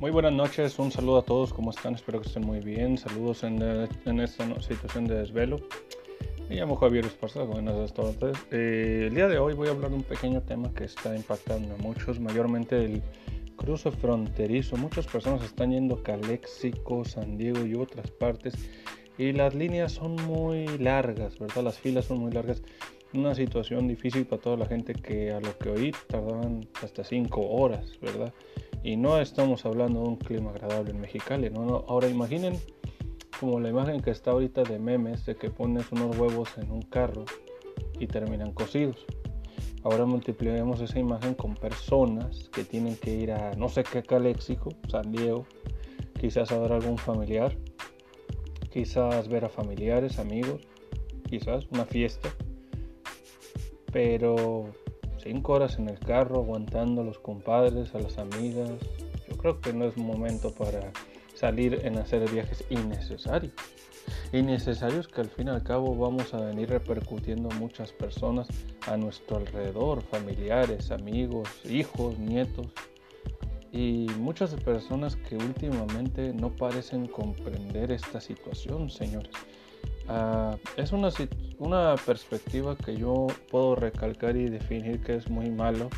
Muy buenas noches, un saludo a todos, ¿cómo están? Espero que estén muy bien. Saludos en, en esta situación de desvelo. Me llamo Javier Esparza, buenas tardes. Eh, el día de hoy voy a hablar de un pequeño tema que está impactando a muchos, mayormente el cruce fronterizo. Muchas personas están yendo a Calexico, San Diego y otras partes y las líneas son muy largas, ¿verdad? Las filas son muy largas. Una situación difícil para toda la gente que a lo que oí tardaban hasta 5 horas, ¿verdad? Y no estamos hablando de un clima agradable en Mexicali, ¿no? Ahora imaginen como la imagen que está ahorita de memes de que pones unos huevos en un carro y terminan cocidos. Ahora multipliquemos esa imagen con personas que tienen que ir a no sé qué Caléxico, San Diego, quizás a ver algún familiar, quizás ver a familiares, amigos, quizás una fiesta, pero cinco horas en el carro aguantando a los compadres, a las amigas, yo creo que no es momento para salir en hacer viajes innecesarios. Innecesarios que al fin y al cabo vamos a venir repercutiendo muchas personas a nuestro alrededor, familiares, amigos, hijos, nietos. Y muchas personas que últimamente no parecen comprender esta situación, señores. Uh, es una, una perspectiva que yo puedo recalcar y definir que es muy malo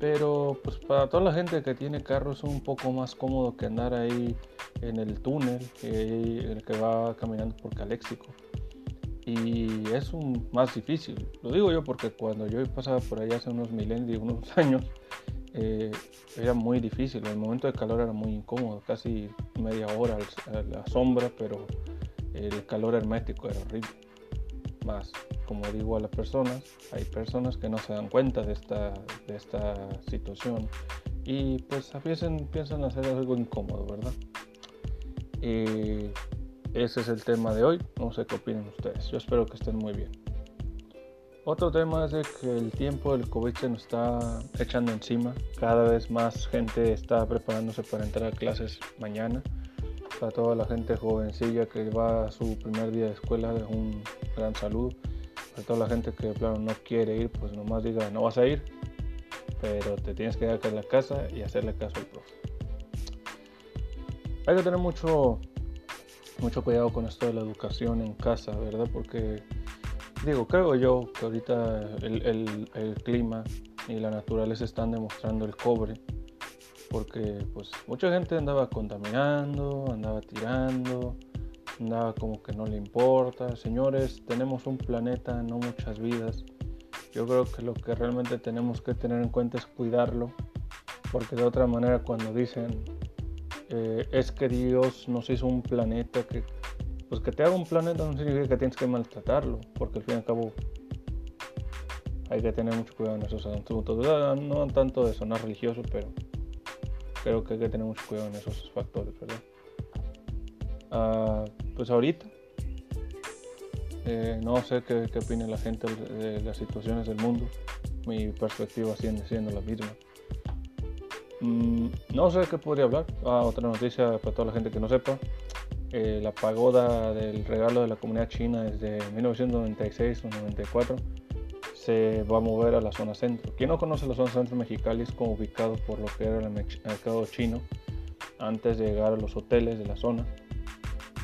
pero pues para toda la gente que tiene carro es un poco más cómodo que andar ahí en el túnel el que va caminando por Caléxico. Y es un más difícil. Lo digo yo porque cuando yo pasaba por allá hace unos milenios unos años eh, era muy difícil. El momento de calor era muy incómodo casi media hora a la sombra pero el calor hermético era horrible. Más como digo a las personas, hay personas que no se dan cuenta de esta, de esta situación y pues a piensan hacer algo incómodo, ¿verdad? Y ese es el tema de hoy, no sé qué opinan ustedes, yo espero que estén muy bien. Otro tema es de que el tiempo del COVID se nos está echando encima, cada vez más gente está preparándose para entrar a clases mañana para toda la gente jovencilla que va a su primer día de escuela, un gran saludo a toda la gente que claro, no quiere ir, pues nomás diga, no vas a ir, pero te tienes que quedar en la casa y hacerle caso al profe. Hay que tener mucho, mucho cuidado con esto de la educación en casa, ¿verdad? Porque, digo, creo yo que ahorita el, el, el clima y la naturaleza están demostrando el cobre porque pues mucha gente andaba contaminando, andaba tirando, nada como que no le importa. Señores, tenemos un planeta, no muchas vidas. Yo creo que lo que realmente tenemos que tener en cuenta es cuidarlo, porque de otra manera cuando dicen eh, es que Dios nos hizo un planeta que pues que te haga un planeta no significa que tienes que maltratarlo, porque al fin y al cabo hay que tener mucho cuidado en esos asuntos. No tanto de sonar religioso, pero creo que hay que tener mucho cuidado en esos factores, ¿verdad? Ah, pues ahorita. Eh, no sé qué, qué la gente de las situaciones del mundo. Mi perspectiva sigue siendo la misma. Mm, no sé qué podría hablar. Ah, otra noticia para toda la gente que no sepa. Eh, la pagoda del regalo de la comunidad china desde 1996 o 94 se va a mover a la zona centro. Quien no conoce la zona centro mexicali es como ubicado por lo que era el mercado chino antes de llegar a los hoteles de la zona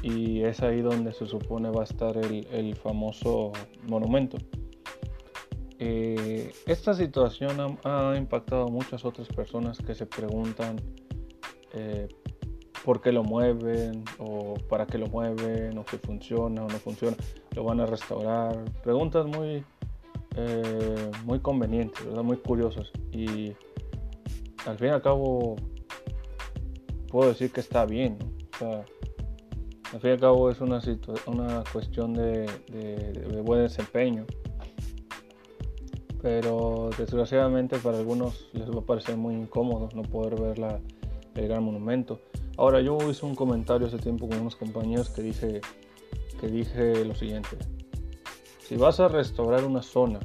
y es ahí donde se supone va a estar el, famoso monumento. Eh, esta situación ha, impactado a muchas otras personas que se preguntan eh, por qué lo mueven o para qué lo mueven o si funciona o no funciona, lo van a restaurar. Preguntas muy, eh, muy convenientes, muy curiosas y al fin y al cabo puedo decir que está bien. Al fin y al cabo es una, una cuestión de, buen desempeño. Pero desgraciadamente para algunos les va a parecer muy incómodo no poder ver la, el gran monumento. Ahora yo hice un comentario hace tiempo con unos compañeros que dije, que dije lo siguiente. Si vas a restaurar una zona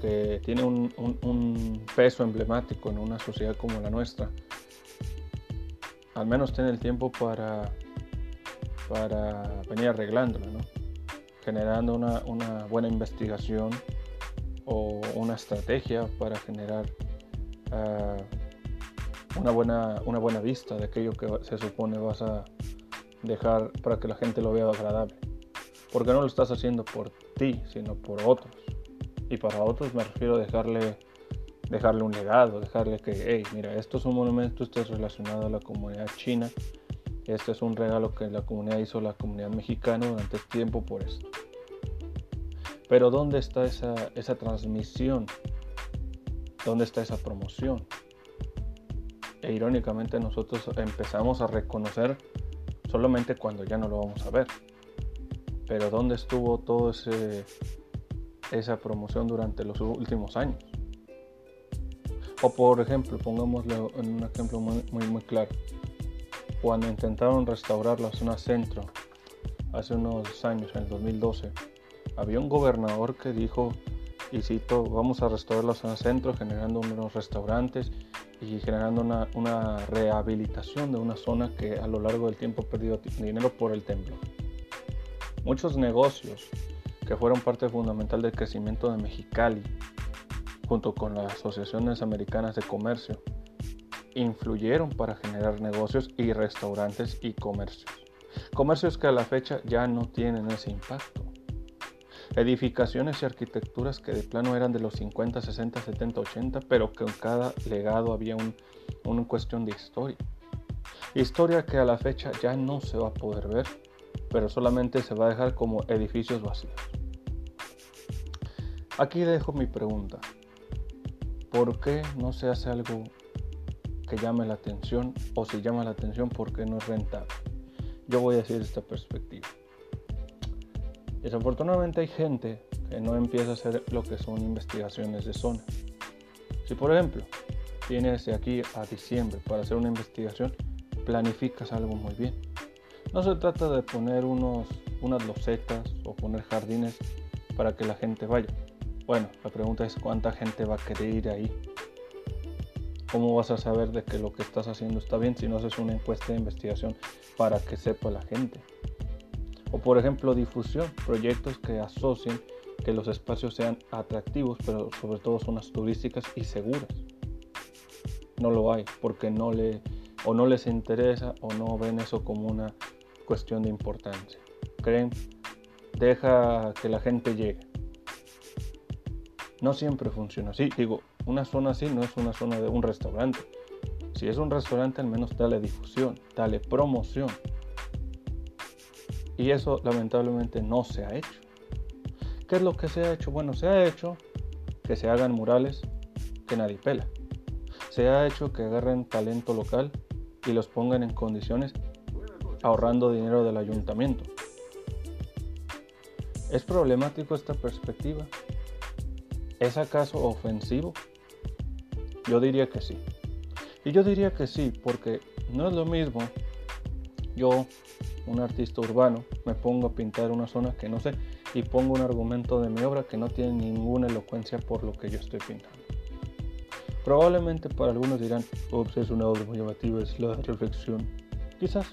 que tiene un, peso emblemático en una sociedad como la nuestra, al menos ten el tiempo para para venir arreglándolo, ¿no? generando una, buena investigación o una estrategia para generar uh, una buena, una buena vista de aquello que se supone vas a dejar para que la gente lo vea agradable. Porque no lo estás haciendo por ti, sino por otros. Y para otros me refiero a dejarle, dejarle un legado, dejarle que, hey, mira, esto es un monumento, esto es relacionado a la comunidad china, este es un regalo que la comunidad hizo la comunidad mexicana durante este tiempo por esto. Pero ¿dónde está esa, esa transmisión? ¿Dónde está esa promoción? E irónicamente nosotros empezamos a reconocer solamente cuando ya no lo vamos a ver. Pero ¿dónde estuvo ese esa promoción durante los últimos años? O por ejemplo, pongámoslo en un ejemplo muy, muy, muy claro. Cuando intentaron restaurar la zona centro hace unos años, en el 2012, había un gobernador que dijo, y cito, vamos a restaurar la zona centro generando unos restaurantes y generando una, una, rehabilitación de una zona que a lo largo del tiempo perdió dinero por el temblor. Muchos negocios que fueron parte fundamental del crecimiento de Mexicali, junto con las asociaciones americanas de comercio, influyeron para generar negocios y restaurantes y comercios. Comercios que a la fecha ya no tienen ese impacto edificaciones y arquitecturas que de plano eran de los 50, 60, 70, 80, pero que en cada legado había un, una cuestión de historia. Historia que a la fecha ya no se va a poder ver, pero solamente se va a dejar como edificios vacíos. Aquí dejo mi pregunta. ¿Por qué no se hace algo que llame la atención? O si llama la atención, ¿por qué no es rentable? Yo voy a decir esta perspectiva. Desafortunadamente hay gente que no empieza a hacer lo que son investigaciones de zona. Si por ejemplo vienes de aquí a diciembre para hacer una investigación, planificas algo muy bien. No se trata de poner unos, unas losetas o poner jardines para que la gente vaya. Bueno, la pregunta es cuánta gente va a querer ir ahí. ¿Cómo vas a saber de que lo que estás haciendo está bien si no haces una encuesta de investigación para que sepa la gente? O por ejemplo difusión, proyectos que asocien que los espacios sean atractivos, pero sobre todo zonas turísticas y seguras. No lo hay porque no le o no les interesa o no ven eso como una cuestión de importancia. Creen, deja que la gente llegue. No siempre funciona así. Digo, una zona así no es una zona de un restaurante. Si es un restaurante, al menos dale difusión, dale promoción. Y eso lamentablemente no se ha hecho. ¿Qué es lo que se ha hecho? Bueno, se ha hecho que se hagan murales que nadie pela. Se ha hecho que agarren talento local y los pongan en condiciones ahorrando dinero del ayuntamiento. ¿Es problemático esta perspectiva? ¿Es acaso ofensivo? Yo diría que sí. Y yo diría que sí, porque no es lo mismo yo un artista urbano, me pongo a pintar una zona que no sé y pongo un argumento de mi obra que no tiene ninguna elocuencia por lo que yo estoy pintando. Probablemente para algunos dirán, ups, es una obra muy llamativa, es la reflexión. Quizás.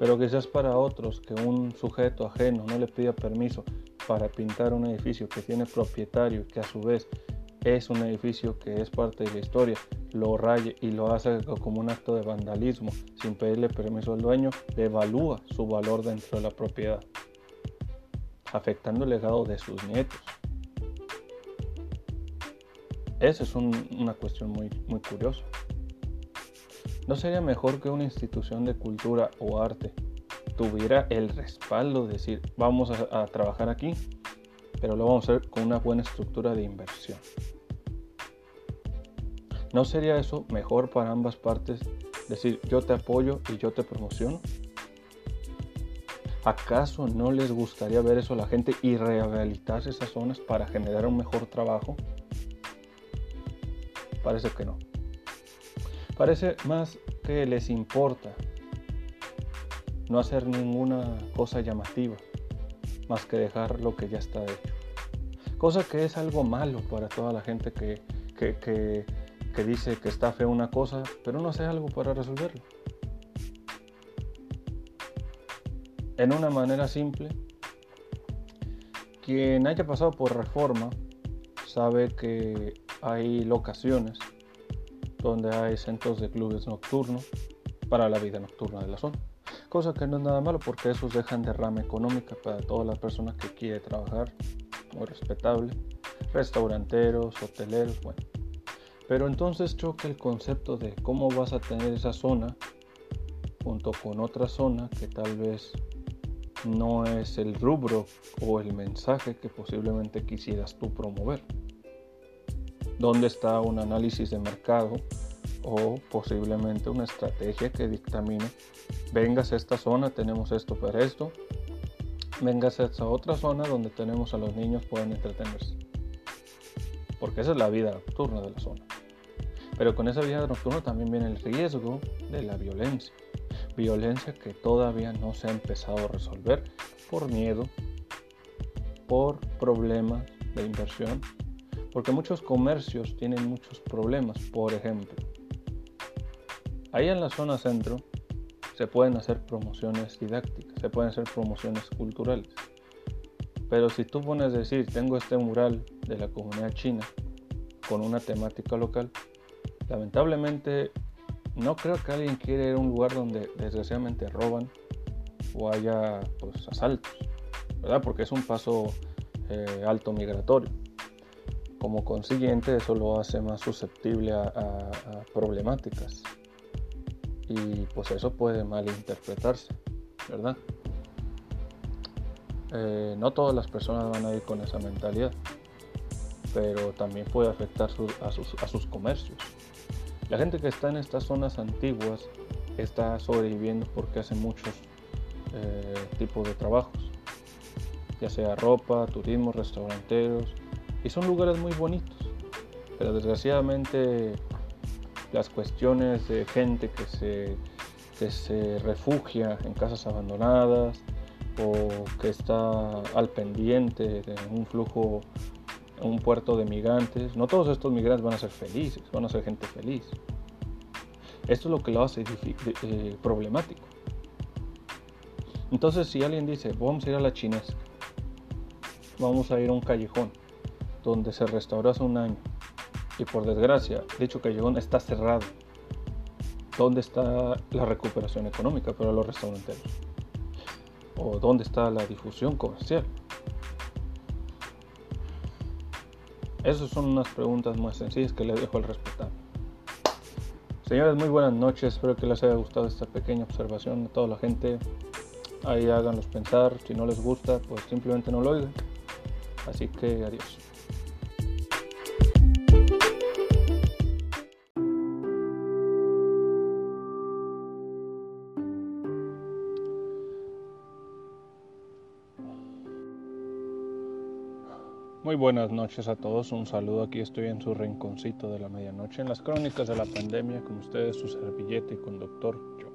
Pero quizás para otros que un sujeto ajeno no le pida permiso para pintar un edificio que tiene propietario y que a su vez es un edificio que es parte de la historia, lo raye y lo hace como un acto de vandalismo sin pedirle permiso al dueño, devalúa su valor dentro de la propiedad, afectando el legado de sus nietos. Esa es una cuestión muy, muy curiosa. ¿No sería mejor que una institución de cultura o arte tuviera el respaldo de decir, vamos a trabajar aquí, pero lo vamos a hacer con una buena estructura de inversión? ¿No sería eso mejor para ambas partes? Decir, yo te apoyo y yo te promociono. ¿Acaso no les gustaría ver eso a la gente y rehabilitar esas zonas para generar un mejor trabajo? Parece que no. Parece más que les importa no hacer ninguna cosa llamativa, más que dejar lo que ya está hecho. Cosa que es algo malo para toda la gente que, que, que dice que está feo una cosa, pero no hace algo para resolverlo. En una manera simple, quien haya pasado por reforma sabe que hay locaciones donde hay centros de clubes nocturnos para la vida nocturna de la zona. Cosa que no es nada malo porque esos dejan derrama económica para toda la persona que quiere trabajar, muy respetable, restauranteros, hoteleros, bueno. Pero entonces choca el concepto de cómo vas a tener esa zona junto con otra zona que tal vez no es el rubro o el mensaje que posiblemente quisieras tú promover. ¿Dónde está un análisis de mercado o posiblemente una estrategia que dictamine, vengas a esta zona, tenemos esto para esto, vengas a esta otra zona donde tenemos a los niños pueden entretenerse? Porque esa es la vida nocturna de la zona. Pero con esa vida nocturna también viene el riesgo de la violencia violencia que todavía no se ha empezado a resolver por miedo, por problemas de inversión, porque muchos comercios tienen muchos problemas. Por ejemplo, ahí en la zona centro se pueden hacer promociones didácticas, se pueden hacer promociones culturales. Pero si tú pones a decir, tengo este mural de la comunidad china con una temática local, lamentablemente no creo que alguien quiera ir a un lugar donde desgraciadamente roban o haya pues, asaltos, ¿verdad? Porque es un paso eh, alto migratorio. Como consiguiente, eso lo hace más susceptible a, problemáticas. Y pues eso puede malinterpretarse, ¿verdad? Eh, no todas las personas van a ir con esa mentalidad, pero también puede afectar a, sus, comercios. La gente que está en estas zonas antiguas está sobreviviendo porque hace muchos eh, tipos de trabajos, ya sea ropa, turismo, restauranteros, y son lugares muy bonitos, pero desgraciadamente las cuestiones de gente que se, que se refugia en casas abandonadas o que está al pendiente de un flujo un puerto de migrantes. No todos estos migrantes van a ser felices, van a ser gente feliz. Esto es lo que lo hace eh, problemático. Entonces, si alguien dice, vamos a ir a la chinesca, vamos a ir a un callejón donde se restauró hace un año y por desgracia, dicho callejón está cerrado, ¿dónde está la recuperación económica para los restauranteros? ¿O dónde está la difusión comercial? Esas son unas preguntas más sencillas que le dejo al respetable. Señores, muy buenas noches. Espero que les haya gustado esta pequeña observación de toda la gente. Ahí háganlos pensar. Si no les gusta, pues simplemente no lo oigan. Así que adiós. Muy buenas noches a todos, un saludo, aquí estoy en su rinconcito de la medianoche, en las crónicas de la pandemia, con ustedes su servillete y conductor yo.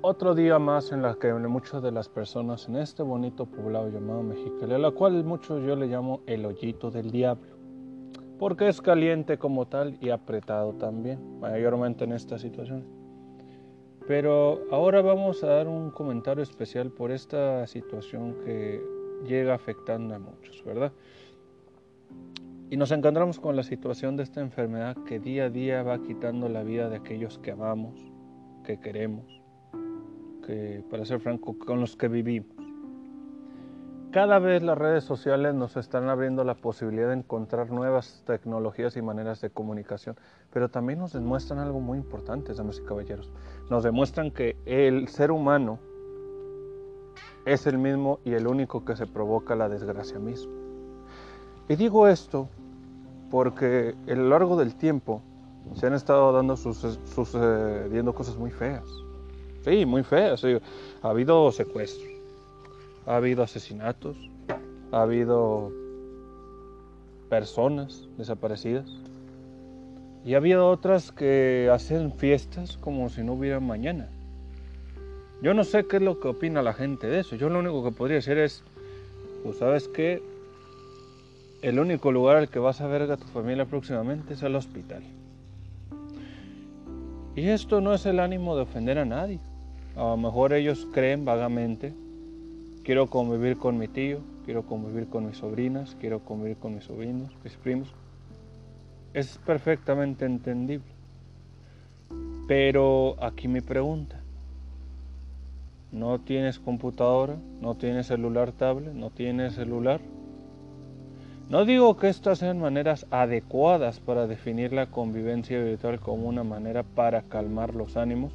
Otro día más en la que muchas de las personas en este bonito poblado llamado Mexicali, a la cual muchos yo le llamo el hoyito del diablo, porque es caliente como tal y apretado también, mayormente en esta situación. Pero ahora vamos a dar un comentario especial por esta situación que llega afectando a muchos, ¿verdad? Y nos encontramos con la situación de esta enfermedad que día a día va quitando la vida de aquellos que amamos, que queremos, que, para ser franco, con los que vivimos. Cada vez las redes sociales nos están abriendo la posibilidad de encontrar nuevas tecnologías y maneras de comunicación, pero también nos demuestran algo muy importante, damas y caballeros. Nos demuestran que el ser humano es el mismo y el único que se provoca la desgracia misma. Y digo esto porque a lo largo del tiempo se han estado dando sucediendo cosas muy feas. Sí, muy feas. Ha habido secuestros, ha habido asesinatos, ha habido personas desaparecidas. Y ha habido otras que hacen fiestas como si no hubiera mañana. Yo no sé qué es lo que opina la gente de eso. Yo lo único que podría decir es, pues sabes qué, el único lugar al que vas a ver a tu familia próximamente es el hospital. Y esto no es el ánimo de ofender a nadie. A lo mejor ellos creen vagamente, quiero convivir con mi tío, quiero convivir con mis sobrinas, quiero convivir con mis sobrinos, mis primos. es perfectamente entendible. Pero aquí mi pregunta. ¿No tienes computadora? ¿No tienes celular tablet? ¿No tienes celular? No digo que estas sean maneras adecuadas para definir la convivencia virtual como una manera para calmar los ánimos,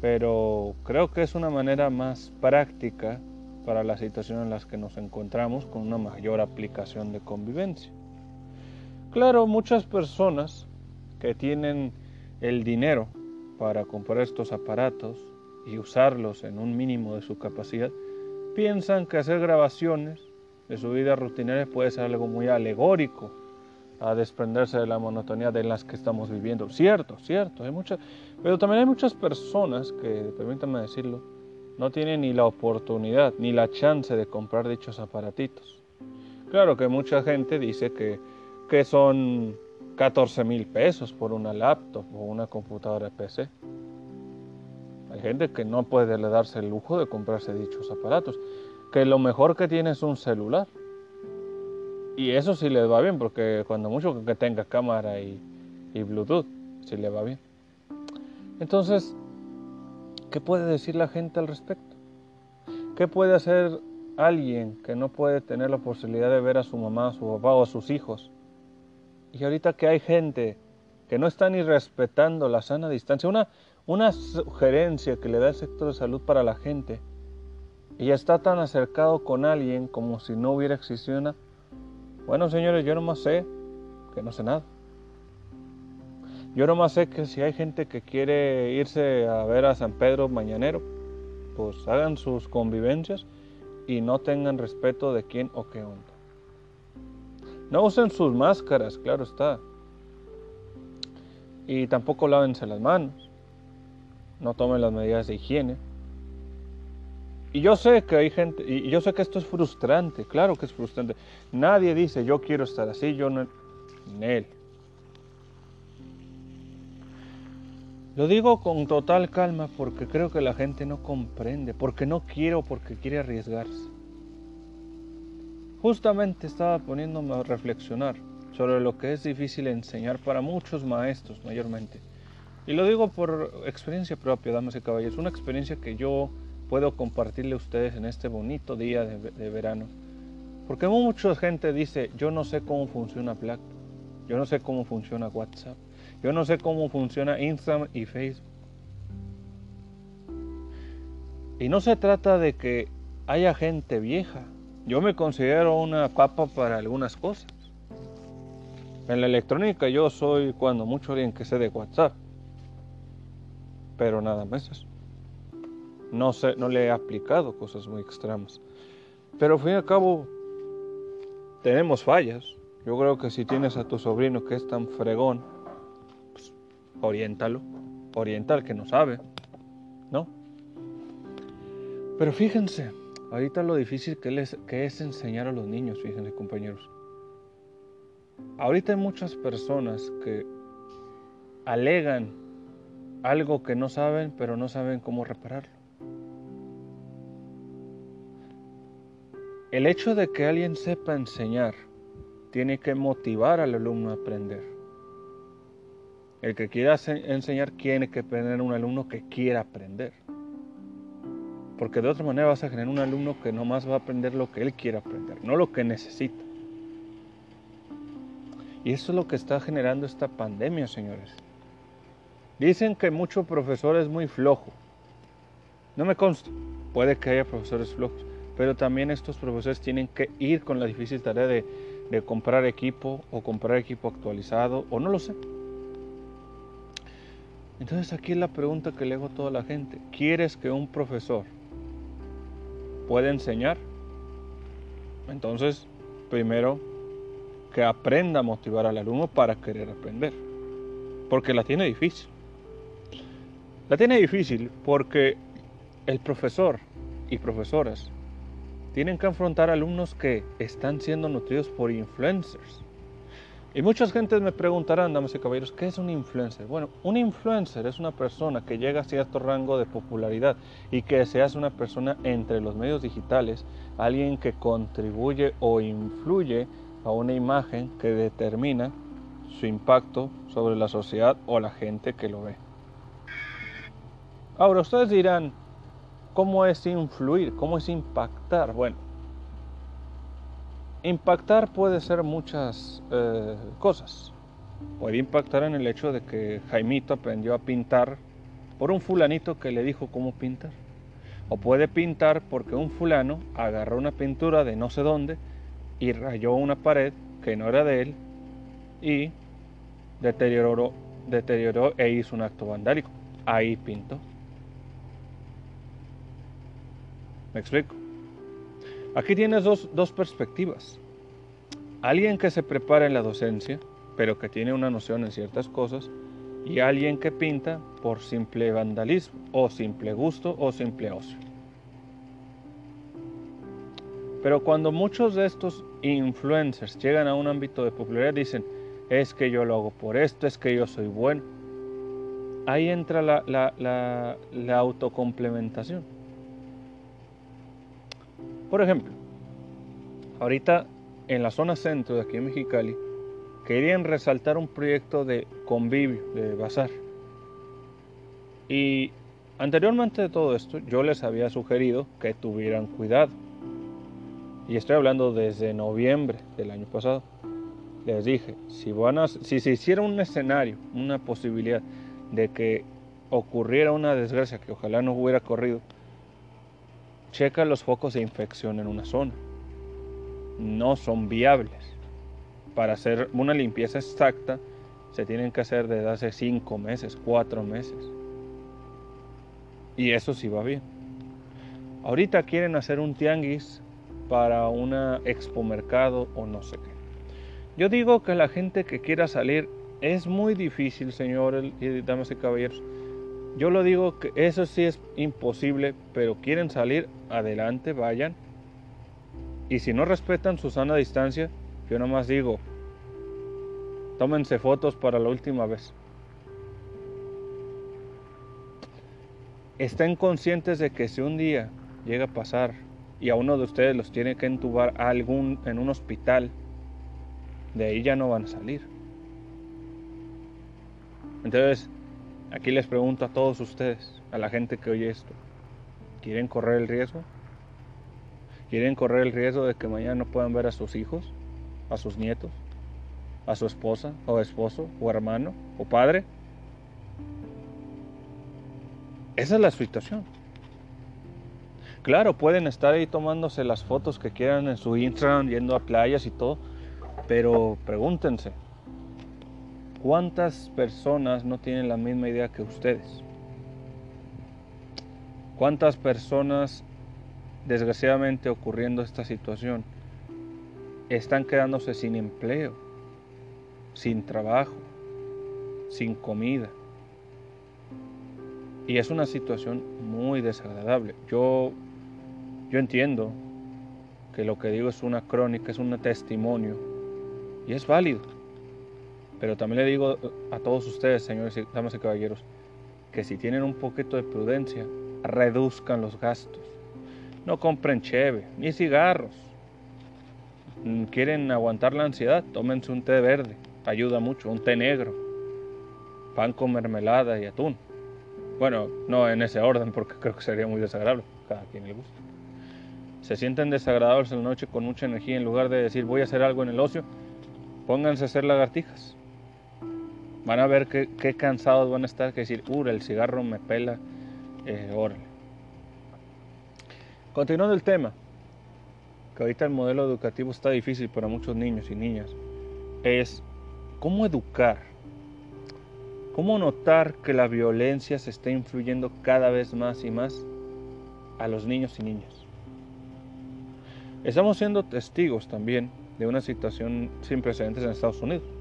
pero creo que es una manera más práctica para la situación en la que nos encontramos con una mayor aplicación de convivencia. Claro, muchas personas que tienen el dinero para comprar estos aparatos y usarlos en un mínimo de su capacidad, piensan que hacer grabaciones de su vida rutinaria puede ser algo muy alegórico a desprenderse de la monotonía de las que estamos viviendo. Cierto, cierto, hay muchas, pero también hay muchas personas que, permítanme decirlo, no tienen ni la oportunidad ni la chance de comprar dichos aparatitos. Claro que mucha gente dice que que son 14 mil pesos por una laptop o una computadora PC. Hay gente que no puede darse el lujo de comprarse dichos aparatos, que lo mejor que tiene es un celular. Y eso sí le va bien, porque cuando mucho que tenga cámara y, y Bluetooth, sí le va bien. Entonces, ¿qué puede decir la gente al respecto? ¿Qué puede hacer alguien que no puede tener la posibilidad de ver a su mamá, a su papá o a sus hijos y ahorita que hay gente que no está ni respetando la sana distancia, una, una sugerencia que le da el sector de salud para la gente, y ya está tan acercado con alguien como si no hubiera existido una... Bueno, señores, yo nomás sé que no sé nada. Yo nomás sé que si hay gente que quiere irse a ver a San Pedro mañanero, pues hagan sus convivencias y no tengan respeto de quién o qué onda. No usen sus máscaras, claro está. Y tampoco lávense las manos. No tomen las medidas de higiene. Y yo sé que hay gente, y yo sé que esto es frustrante, claro que es frustrante. Nadie dice yo quiero estar así, yo no. En él. Lo digo con total calma porque creo que la gente no comprende, porque no quiere o porque quiere arriesgarse. Justamente estaba poniéndome a reflexionar sobre lo que es difícil enseñar para muchos maestros mayormente. Y lo digo por experiencia propia, damas y caballeros, una experiencia que yo puedo compartirle a ustedes en este bonito día de, verano. Porque mucha gente dice, yo no sé cómo funciona Black, yo no sé cómo funciona WhatsApp, yo no sé cómo funciona Instagram y Facebook. Y no se trata de que haya gente vieja, yo me considero una papa para algunas cosas. En la electrónica yo soy cuando mucho alguien que sé de WhatsApp. Pero nada más. No, sé, no le he aplicado cosas muy extremas. Pero al fin y al cabo tenemos fallas. Yo creo que si tienes a tu sobrino que es tan fregón, pues, oriéntalo. Orienta al que no sabe. ¿No? Pero fíjense, Ahorita lo difícil que, es enseñar a los niños, fíjense compañeros. Ahorita hay muchas personas que alegan algo que no saben, pero no saben cómo repararlo. El hecho de que alguien sepa enseñar tiene que motivar al alumno a aprender. El que quiera enseñar tiene que tener un alumno que quiera aprender. Porque de otra manera vas a generar un alumno que nomás va a aprender lo que él quiere aprender, no lo que necesita. Y eso es lo que está generando esta pandemia, señores. Dicen que mucho profesor es muy flojo. No me consta. Puede que haya profesores flojos. Pero también estos profesores tienen que ir con la difícil tarea de, de comprar equipo o comprar equipo actualizado o no lo sé. Entonces aquí es la pregunta que le hago a toda la gente. ¿Quieres que un profesor puede enseñar. Entonces, primero, que aprenda a motivar al alumno para querer aprender. Porque la tiene difícil. La tiene difícil porque el profesor y profesoras tienen que afrontar alumnos que están siendo nutridos por influencers. Y muchas gentes me preguntarán, damas y caballeros, ¿qué es un influencer? Bueno, un influencer es una persona que llega a cierto rango de popularidad y que se hace una persona entre los medios digitales, alguien que contribuye o influye a una imagen que determina su impacto sobre la sociedad o la gente que lo ve. Ahora ustedes dirán, ¿cómo es influir? ¿Cómo es impactar? Bueno, impactar puede ser muchas eh, cosas. Puede impactar en el hecho de que Jaimito aprendió a pintar por un fulanito que le dijo cómo pintar. O puede pintar porque un fulano agarró una pintura de no sé dónde y rayó una pared que no era de él y deterioró, deterioró e hizo un acto vandálico. Ahí pintó. ¿Me explico? Aquí tienes dos, dos perspectivas. Alguien que se prepara en la docencia, pero que tiene una noción en ciertas cosas, y alguien que pinta por simple vandalismo, o simple gusto, o simple ocio. Pero cuando muchos de estos influencers llegan a un ámbito de popularidad, dicen, es que yo lo hago por esto, es que yo soy bueno. Ahí entra la, la, autocomplementación. Por ejemplo, ahorita en la zona centro de aquí en Mexicali, querían resaltar un proyecto de convivio, de bazar. Y anteriormente de todo esto, yo les había sugerido que tuvieran cuidado. Y estoy hablando desde noviembre del año pasado les dije, si, van si se hiciera un escenario, una posibilidad de que ocurriera una desgracia que ojalá no hubiera corrido, checa los focos de infección en una zona. No son viables. Para hacer una limpieza exacta se tienen que hacer desde hace cinco meses, cuatro meses. Y eso sí va bien. Ahorita quieren hacer un tianguis para una expo mercado o no sé qué. Yo digo que la gente que quiera salir es muy difícil, señores y damas y caballeros. Yo lo digo que eso sí es imposible, pero quieren salir, adelante, vayan. Y si no respetan su sana distancia, yo nomás digo, tómense fotos para la última vez. Estén conscientes de que si un día llega a pasar y a uno de ustedes los tiene que entubar algún, en un hospital, de ahí ya no van a salir. Entonces, aquí les pregunto a todos ustedes, a la gente que oye esto, ¿quieren correr el riesgo? ¿Quieren correr el riesgo de que mañana no puedan ver a sus hijos, a sus nietos, a su esposa o esposo o hermano o padre? Esa es la situación. Claro, pueden estar ahí tomándose las fotos que quieran en su Instagram, yendo a playas y todo, pero pregúntense, ¿cuántas personas no tienen la misma idea que ustedes? ¿Cuántas personas, desgraciadamente ocurriendo esta situación, están quedándose sin empleo, sin trabajo, sin comida? Y es una situación muy desagradable. Yo, yo entiendo que lo que digo es una crónica, es un testimonio y es válido. Pero también le digo a todos ustedes, señores y damas y caballeros, que si tienen un poquito de prudencia, reduzcan los gastos. No compren cheve, ni cigarros. Mm, quieren aguantar la ansiedad, tómense un té verde, ayuda mucho, un té negro, pan con mermelada y atún. Bueno, no en ese orden porque creo que sería muy desagradable, cada quien le gusta. Se sienten desagradables en la noche con mucha energía en lugar de decir voy a hacer algo en el ocio, pónganse a hacer lagartijas. Van a ver qué, cansados van a estar, que decir, uh, el cigarro me pela, eh, órale. Continuando el tema, que ahorita el modelo educativo está difícil para muchos niños y niñas, es cómo educar, cómo notar que la violencia se está influyendo cada vez más y más a los niños y niñas. Estamos siendo testigos también de una situación sin precedentes en Estados Unidos.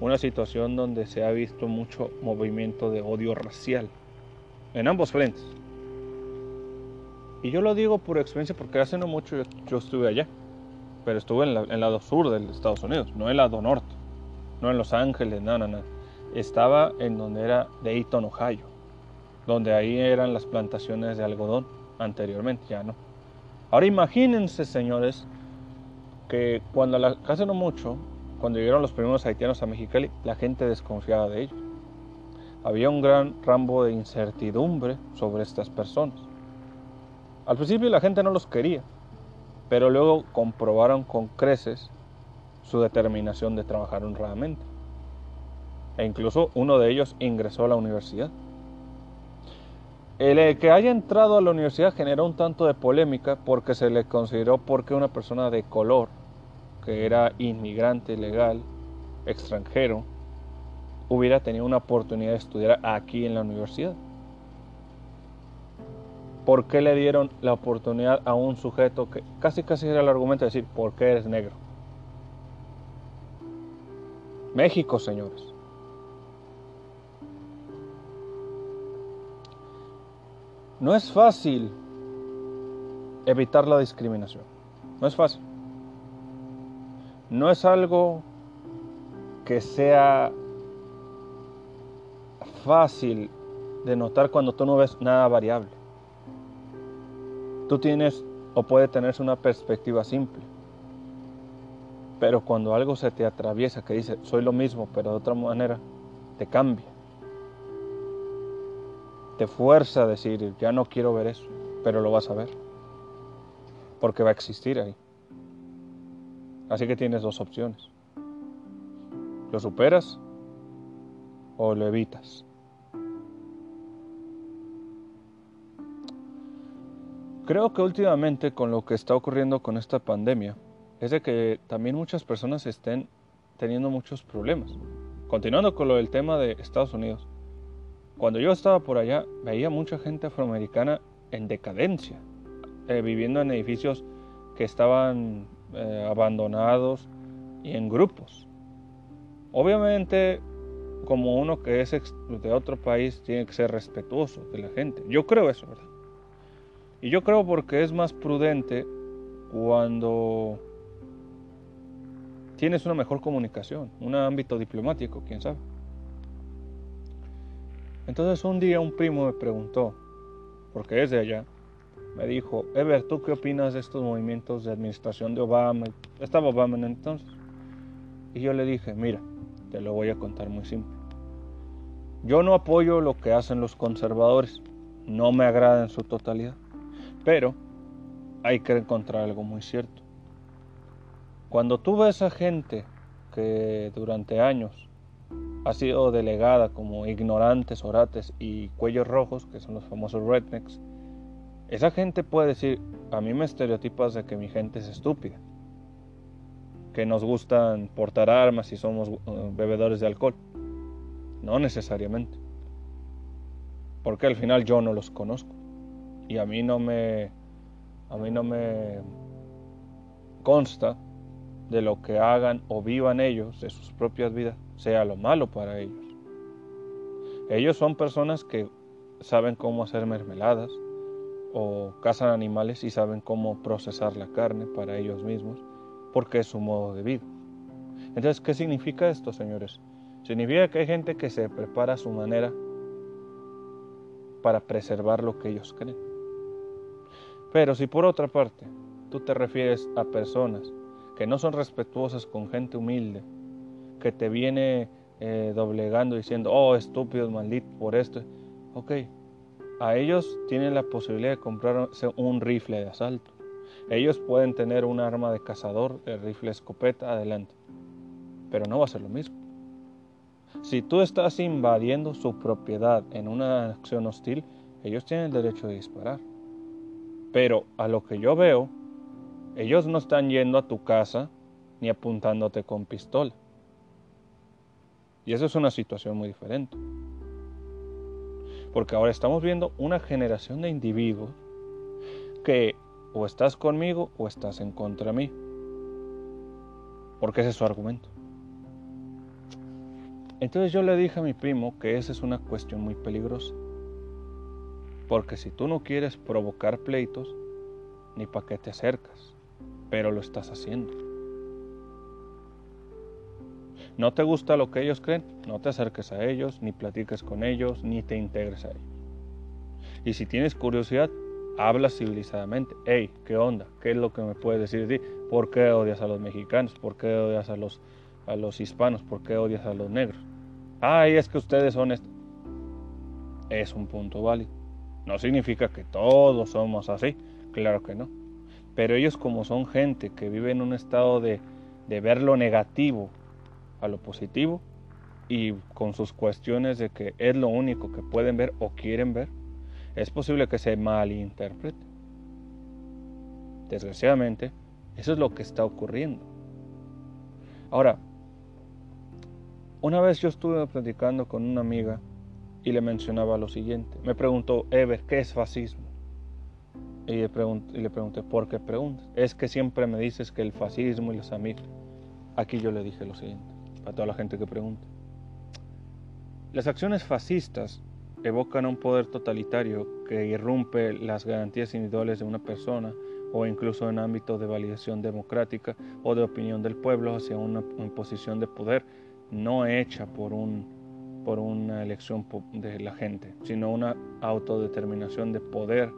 Una situación donde se ha visto mucho movimiento de odio racial en ambos frentes. Y yo lo digo por experiencia porque hace no mucho yo, estuve allá, pero estuve en, el lado sur de Estados Unidos, no en el lado norte, no en Los Ángeles, nada, nada. Estaba en donde era Dayton, Ohio, donde ahí eran las plantaciones de algodón anteriormente, ya no. Ahora imagínense, señores, que cuando la, hace no mucho, cuando llegaron los primeros haitianos a Mexicali, la gente desconfiaba de ellos. Había un gran rambo de incertidumbre sobre estas personas. Al principio la gente no los quería, pero luego comprobaron con creces su determinación de trabajar honradamente. E incluso uno de ellos ingresó a la universidad. El que haya entrado a la universidad generó un tanto de polémica porque se le consideró porque una persona de color, que era inmigrante legal, extranjero, hubiera tenido una oportunidad de estudiar aquí en la universidad. ¿Por qué le dieron la oportunidad a un sujeto que casi casi era el argumento de decir, ¿por qué eres negro? México, señores. No es fácil evitar la discriminación. No es fácil. No es algo que sea fácil de notar cuando tú no ves nada variable. Tú tienes o puede tenerse una perspectiva simple. Pero cuando algo se te atraviesa que dice, soy lo mismo, pero de otra manera, te cambia te fuerza a decir, ya no quiero ver eso, pero lo vas a ver, porque va a existir ahí. Así que tienes dos opciones. ¿Lo superas o lo evitas? Creo que últimamente con lo que está ocurriendo con esta pandemia es de que también muchas personas estén teniendo muchos problemas. Continuando con lo del tema de Estados Unidos, cuando yo estaba por allá, veía mucha gente afroamericana en decadencia, eh, viviendo en edificios que estaban eh, abandonados y en grupos. Obviamente, como uno que es de otro país, tiene que ser respetuoso de la gente. Yo creo eso, ¿verdad? Y yo creo porque es más prudente cuando tienes una mejor comunicación, un ámbito diplomático, quién sabe. Entonces un día un primo me preguntó, porque es de allá, me dijo, Ever, ¿tú qué opinas de estos movimientos de administración de Obama? Estaba Obama en entonces. Y yo le dije, mira, te lo voy a contar muy simple. Yo no apoyo lo que hacen los conservadores, no me agrada en su totalidad, pero hay que encontrar algo muy cierto. Cuando tú ves a gente que durante años ha sido delegada como ignorantes, orates y cuellos rojos, que son los famosos rednecks, esa gente puede decir, a mí me estereotipas de que mi gente es estúpida, que nos gustan portar armas y somos uh, bebedores de alcohol. No necesariamente. Porque al final yo no los conozco. Y a mí no me a mí no me consta de lo que hagan o vivan ellos de sus propias vidas sea lo malo para ellos. Ellos son personas que saben cómo hacer mermeladas o cazan animales y saben cómo procesar la carne para ellos mismos porque es su modo de vida. Entonces, ¿qué significa esto, señores? Significa que hay gente que se prepara a su manera para preservar lo que ellos creen. Pero si por otra parte tú te refieres a personas que no son respetuosas con gente humilde, que te viene eh, doblegando diciendo, oh, estúpidos, maldito, por esto. Ok, a ellos tienen la posibilidad de comprar un rifle de asalto. Ellos pueden tener un arma de cazador, de rifle escopeta, adelante. Pero no va a ser lo mismo. Si tú estás invadiendo su propiedad en una acción hostil, ellos tienen el derecho de disparar. Pero a lo que yo veo, ellos no están yendo a tu casa ni apuntándote con pistola. Y esa es una situación muy diferente. Porque ahora estamos viendo una generación de individuos que o estás conmigo o estás en contra de mí. Porque ese es su argumento. Entonces yo le dije a mi primo que esa es una cuestión muy peligrosa. Porque si tú no quieres provocar pleitos, ni para qué te acercas, pero lo estás haciendo. No te gusta lo que ellos creen, no te acerques a ellos, ni platiques con ellos, ni te integres a ellos. Y si tienes curiosidad, habla civilizadamente. Hey, ¿qué onda? ¿Qué es lo que me puedes decir de ti? ¿Por qué odias a los mexicanos? ¿Por qué odias a los a los hispanos? ¿Por qué odias a los negros? Ay, es que ustedes son... Es un punto válido. No significa que todos somos así, claro que no. Pero ellos como son gente que vive en un estado de, de ver lo negativo a lo positivo y con sus cuestiones de que es lo único que pueden ver o quieren ver, es posible que se malinterprete. Desgraciadamente, eso es lo que está ocurriendo. Ahora, una vez yo estuve platicando con una amiga y le mencionaba lo siguiente. Me preguntó, Ever, ¿qué es fascismo? Y le, pregunté, y le pregunté, ¿por qué preguntas? Es que siempre me dices que el fascismo y los amigos. Aquí yo le dije lo siguiente, a toda la gente que pregunta. Las acciones fascistas evocan un poder totalitario que irrumpe las garantías individuales de una persona o incluso en ámbitos de validación democrática o de opinión del pueblo hacia una posición de poder no hecha por un por una elección de la gente, sino una autodeterminación de poder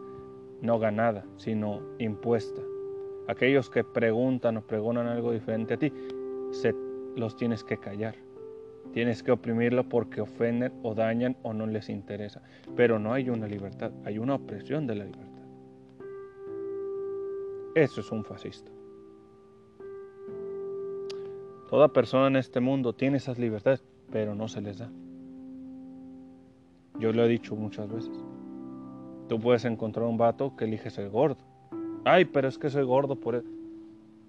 no ganada, sino impuesta. Aquellos que preguntan o preguntan algo diferente a ti, se, los tienes que callar. Tienes que oprimirlo porque ofenden o dañan o no les interesa. Pero no hay una libertad, hay una opresión de la libertad. Eso es un fascista. Toda persona en este mundo tiene esas libertades, pero no se les da. Yo lo he dicho muchas veces. Tú puedes encontrar un vato que elige ser gordo. Ay, pero es que soy gordo por eso.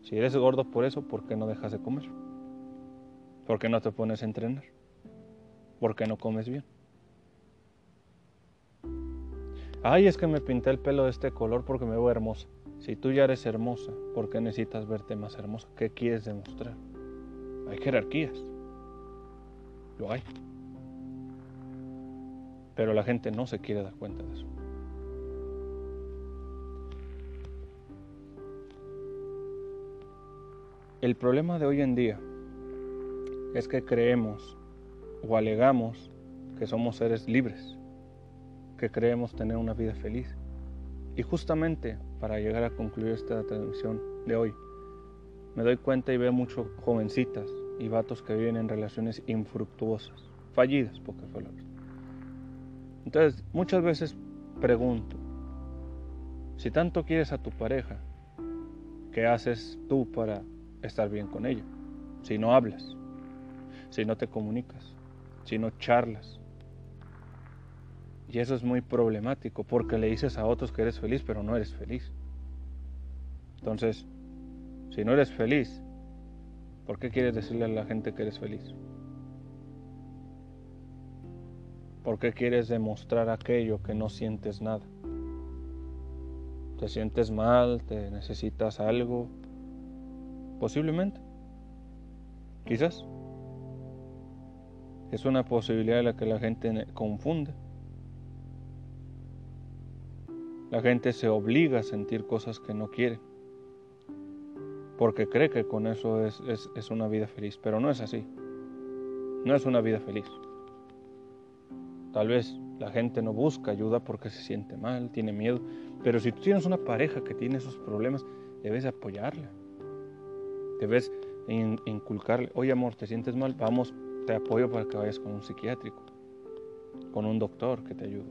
Si eres gordo por eso, ¿por qué no dejas de comer? ¿Por qué no te pones a entrenar? ¿Por qué no comes bien? Ay, es que me pinté el pelo de este color porque me veo hermosa. Si tú ya eres hermosa, ¿por qué necesitas verte más hermosa? ¿Qué quieres demostrar? Hay jerarquías. Lo hay. Pero la gente no se quiere dar cuenta de eso. El problema de hoy en día es que creemos o alegamos que somos seres libres, que creemos tener una vida feliz. Y justamente para llegar a concluir esta transmisión de hoy, me doy cuenta y veo muchos jovencitas y vatos que viven en relaciones infructuosas, fallidas, fue lo entonces, muchas veces pregunto, si tanto quieres a tu pareja, ¿qué haces tú para estar bien con ella? Si no hablas, si no te comunicas, si no charlas. Y eso es muy problemático porque le dices a otros que eres feliz, pero no eres feliz. Entonces, si no eres feliz, ¿por qué quieres decirle a la gente que eres feliz? ¿Por qué quieres demostrar aquello que no sientes nada? ¿Te sientes mal? ¿Te necesitas algo? Posiblemente. Quizás. Es una posibilidad de la que la gente confunde. La gente se obliga a sentir cosas que no quiere. Porque cree que con eso es, es, es una vida feliz. Pero no es así. No es una vida feliz. Tal vez la gente no busca ayuda porque se siente mal, tiene miedo, pero si tú tienes una pareja que tiene esos problemas, debes apoyarla. Debes inculcarle, oye amor, ¿te sientes mal? Vamos, te apoyo para que vayas con un psiquiátrico, con un doctor que te ayude.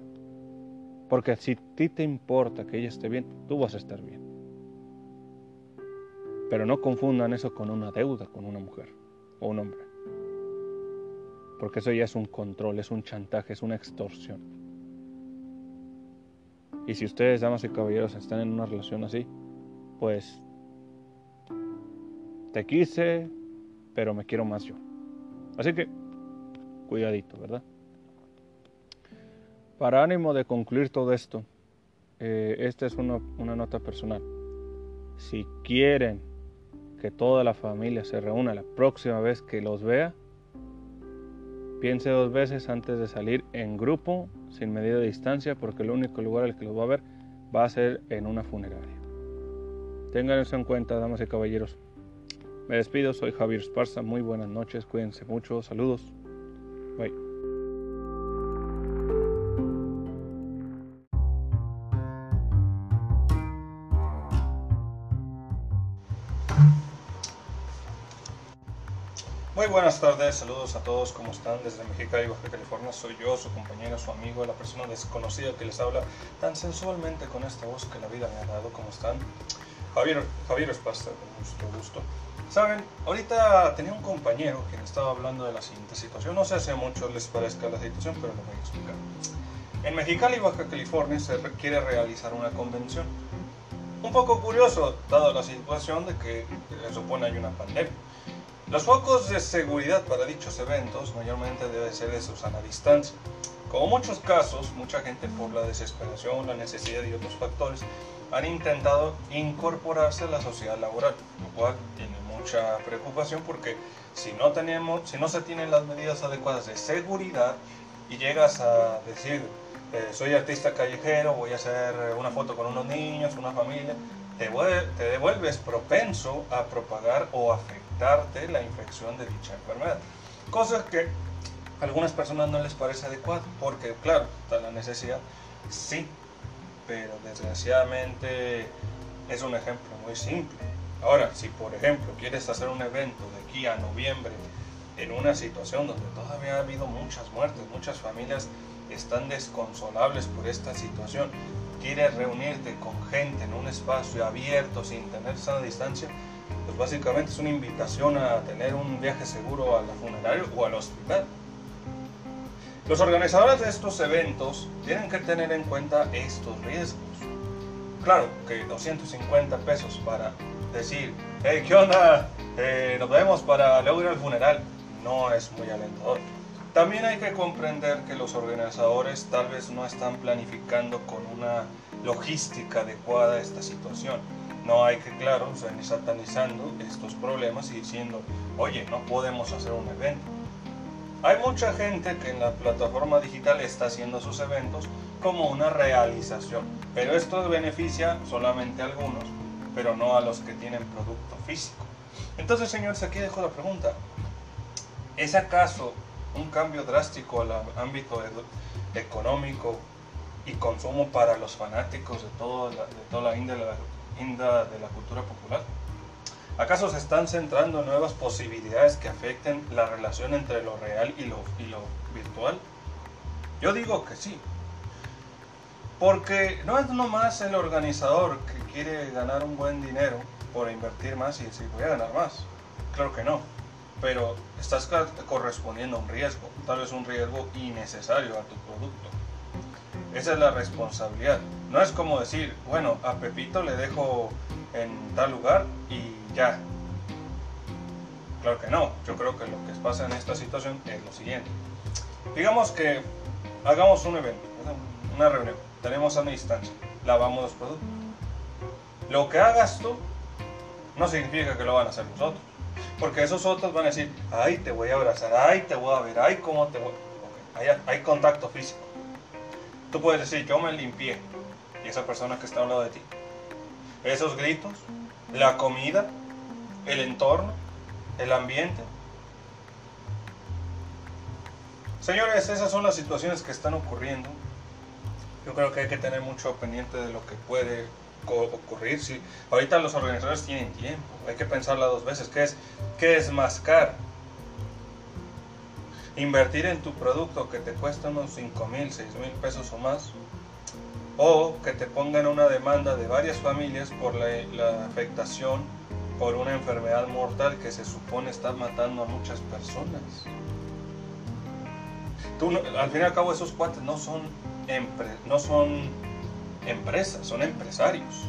Porque si a ti te importa que ella esté bien, tú vas a estar bien. Pero no confundan eso con una deuda con una mujer o un hombre porque eso ya es un control, es un chantaje, es una extorsión. Y si ustedes, damas y caballeros, están en una relación así, pues te quise, pero me quiero más yo. Así que, cuidadito, ¿verdad? Para ánimo de concluir todo esto, eh, esta es una, una nota personal. Si quieren que toda la familia se reúna la próxima vez que los vea, Piense dos veces antes de salir en grupo, sin medida de distancia, porque el único lugar al que los va a ver va a ser en una funeraria. Tengan eso en cuenta, damas y caballeros. Me despido, soy Javier Esparza. Muy buenas noches, cuídense mucho, saludos. Bye. Muy buenas tardes, saludos a todos, ¿cómo están? Desde Mexicali, Baja California, soy yo, su compañero, su amigo, la persona desconocida que les habla tan sensualmente con esta voz que la vida me ha dado, ¿cómo están? Javier, Javier Espasta, con mucho gusto. Saben, ahorita tenía un compañero quien estaba hablando de la siguiente situación, no sé si a muchos les parezca la situación, pero lo voy a explicar. En Mexicali, Baja California, se quiere realizar una convención. Un poco curioso, dado la situación de que se supone hay una pandemia. Los focos de seguridad para dichos eventos mayormente deben ser de Susana a distancia. Como muchos casos, mucha gente por la desesperación, la necesidad y otros factores han intentado incorporarse a la sociedad laboral, lo cual tiene mucha preocupación porque si no, tenemos, si no se tienen las medidas adecuadas de seguridad y llegas a decir eh, soy artista callejero, voy a hacer una foto con unos niños, una familia, te, te devuelves propenso a propagar o afectarte la infección de dicha enfermedad. Cosas que a algunas personas no les parece adecuado, porque claro, está la necesidad, sí, pero desgraciadamente es un ejemplo muy simple. Ahora, si por ejemplo quieres hacer un evento de aquí a noviembre en una situación donde todavía ha habido muchas muertes, muchas familias están desconsolables por esta situación, quieres reunirte con gente en un espacio abierto sin tener sana distancia, pues básicamente es una invitación a tener un viaje seguro al funerario o al hospital. Los organizadores de estos eventos tienen que tener en cuenta estos riesgos. Claro que 250 pesos para decir, hey, ¿qué onda? Eh, nos vemos para luego ir al funeral, no es muy alentador. También hay que comprender que los organizadores tal vez no están planificando con una logística adecuada esta situación. No hay que, claro, ni satanizando estos problemas y diciendo, oye, no podemos hacer un evento. Hay mucha gente que en la plataforma digital está haciendo sus eventos como una realización, pero esto beneficia solamente a algunos, pero no a los que tienen producto físico. Entonces, señores, aquí dejo la pregunta. ¿Es acaso un cambio drástico al ámbito económico y consumo para los fanáticos de, todo de toda la índole de la cultura popular? ¿Acaso se están centrando en nuevas posibilidades que afecten la relación entre lo real y lo, virtual? Yo digo que sí. Porque no es nomás el organizador que quiere ganar un buen dinero por invertir más y decir voy a ganar más. Claro que no pero estás correspondiendo a un riesgo, tal vez un riesgo innecesario a tu producto. Esa es la responsabilidad. No es como decir, bueno, a Pepito le dejo en tal lugar y ya. Claro que no. Yo creo que lo que pasa en esta situación es lo siguiente. Digamos que hagamos un evento, una reunión. Tenemos a una distancia. Lavamos los productos. Lo que hagas tú no significa que lo van a hacer nosotros. Porque esos otros van a decir, ay, te voy a abrazar, ay, te voy a ver, ay, cómo te voy. Okay. Hay, hay, contacto físico. Tú puedes decir, yo me limpié. Y esa persona que está al lado de ti. Esos gritos, la comida, el entorno, el ambiente. Señores, esas son las situaciones que están ocurriendo. Yo creo que hay que tener mucho pendiente de lo que puede ocurrir. Si ahorita los organizadores tienen tiempo, hay que pensarla dos veces. ¿Qué es, qué es más caro? Invertir en tu producto que te cuesta unos 5 mil, 6 mil pesos o más. O que te pongan una demanda de varias familias por la, afectación por una enfermedad mortal que se supone está matando a muchas personas. Al fin y al cabo esos cuates no son, no son empresas, son empresarios,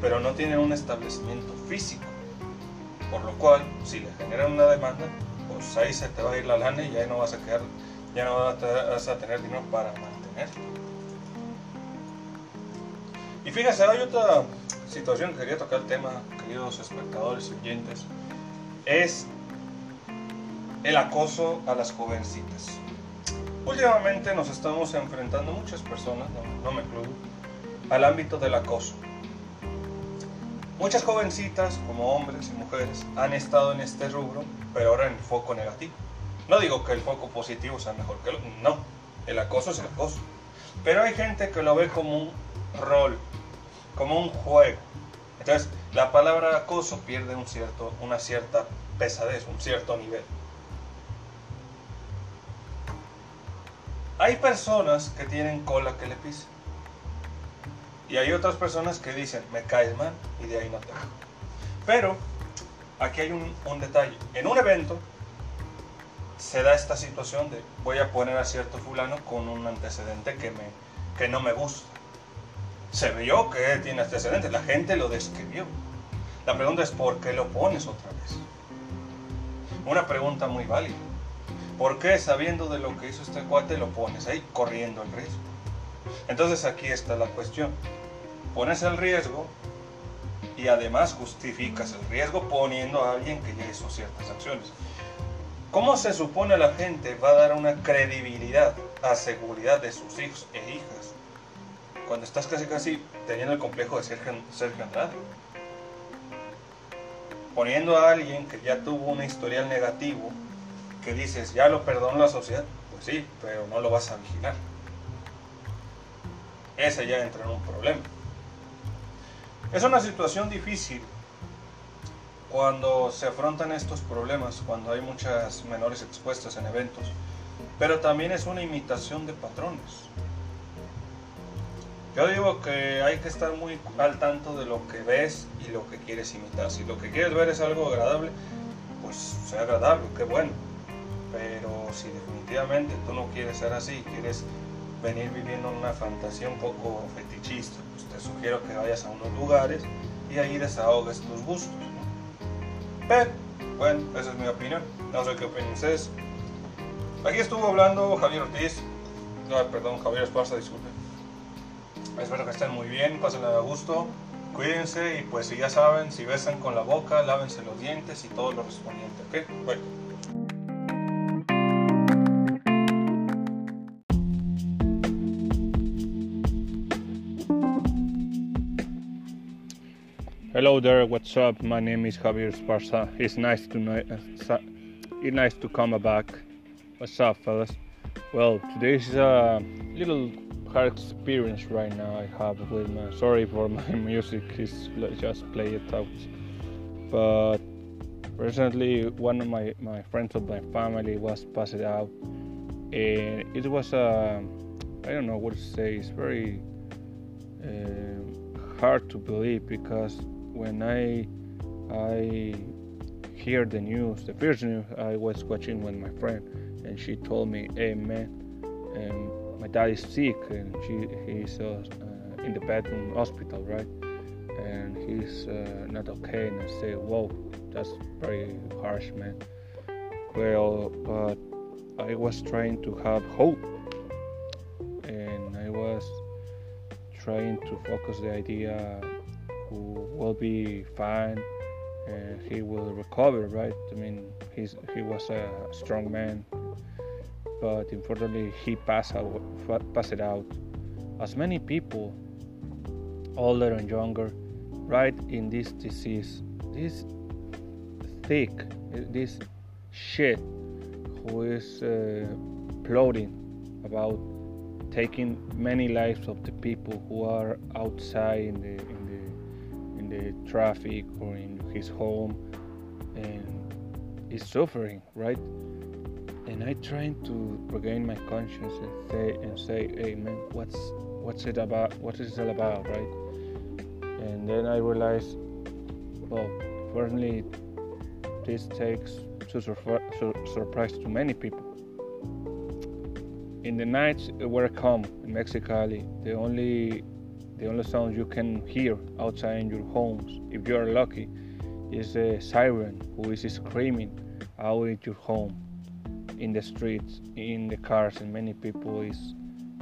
pero no tienen un establecimiento físico. Por lo cual, si le generan una demanda, pues ahí se te va a ir la lana y ya no vas a quedar, ya no vas a tener dinero para mantener. Y fíjese, hay otra situación que quería tocar el tema, queridos espectadores y oyentes, es el acoso a las jovencitas. Últimamente nos estamos enfrentando muchas personas, no, no me incluyo, al ámbito del acoso. Muchas jovencitas, como hombres y mujeres, han estado en este rubro, pero ahora en el foco negativo. No digo que el foco positivo sea mejor que el no, el acoso es el acoso. Pero hay gente que lo ve como un rol, como un juego. Entonces, la palabra acoso pierde un cierto, una cierta pesadez, un cierto nivel. Hay personas que tienen cola que le pisa. Y hay otras personas que dicen, me caes mal y de ahí no te Pero aquí hay un, un detalle. En un evento se da esta situación de voy a poner a cierto fulano con un antecedente que, me, que no me gusta. Se vio que tiene antecedentes, la gente lo describió. La pregunta es ¿por qué lo pones otra vez? Una pregunta muy válida. ¿Por qué sabiendo de lo que hizo este cuate lo pones ahí corriendo el riesgo? Entonces aquí está la cuestión. Pones el riesgo y además justificas el riesgo poniendo a alguien que ya hizo ciertas acciones. ¿Cómo se supone la gente va a dar una credibilidad a seguridad de sus hijos e hijas cuando estás casi casi teniendo el complejo de Sergio Andrade? Poniendo a alguien que ya tuvo un historial negativo, que dices, ya lo perdonó la sociedad, pues sí, pero no lo vas a vigilar. Ese ya entra en un problema. Es una situación difícil cuando se afrontan estos problemas, cuando hay muchas menores expuestas en eventos, pero también es una imitación de patrones. Yo digo que hay que estar muy al tanto de lo que ves y lo que quieres imitar. Si lo que quieres ver es algo agradable, pues sea agradable, qué bueno. Pero si definitivamente tú no quieres ser así, quieres venir viviendo una fantasía un poco fetichista, pues te sugiero que vayas a unos lugares y ahí desahogues tus gustos. Pero, bueno, esa es mi opinión. No sé qué opinan ustedes. Aquí estuvo hablando Javier Ortiz. No, perdón, Javier Esparza, disculpe. Espero que estén muy bien, pasen a gusto, cuídense y pues si ya saben, si besan con la boca, lávense los dientes y todo lo respondiente, ¿ok? Bueno. Hello there, what's up? My name is Javier Esparza. It's nice to know, it's nice to come back. What's up, fellas? Well, today is a little hard experience right now I have with my. Sorry for my music, it's just play it out. But recently, one of my my friends of my family was passed out, and it was a. I don't know what to say. It's very uh, hard to believe because when I I hear the news, the first news I was watching with my friend, and she told me, "Hey man, um, dad is sick, and she he's uh, uh, in the bed in hospital, right? And he's uh, not okay." And I say, "Whoa, that's very harsh, man." Well, but I was trying to have hope, and I was trying to focus the idea who will be fine and he will recover right i mean he's he was a strong man but unfortunately he passed out passed out. As many people older and younger right in this disease this thick this shit who is uh, plotting about taking many lives of the people who are outside in the in the traffic or in his home and is suffering right and i trying to regain my conscience and say and say hey man what's what's it about what is it all about right? And then i realized well firstly this takes to sur- surprise to many people. In the nights were calm in mexicali the only the only sounds you can hear outside in your homes, if you are lucky, is a siren who is screaming out in your home, in the streets, in the cars, and many people is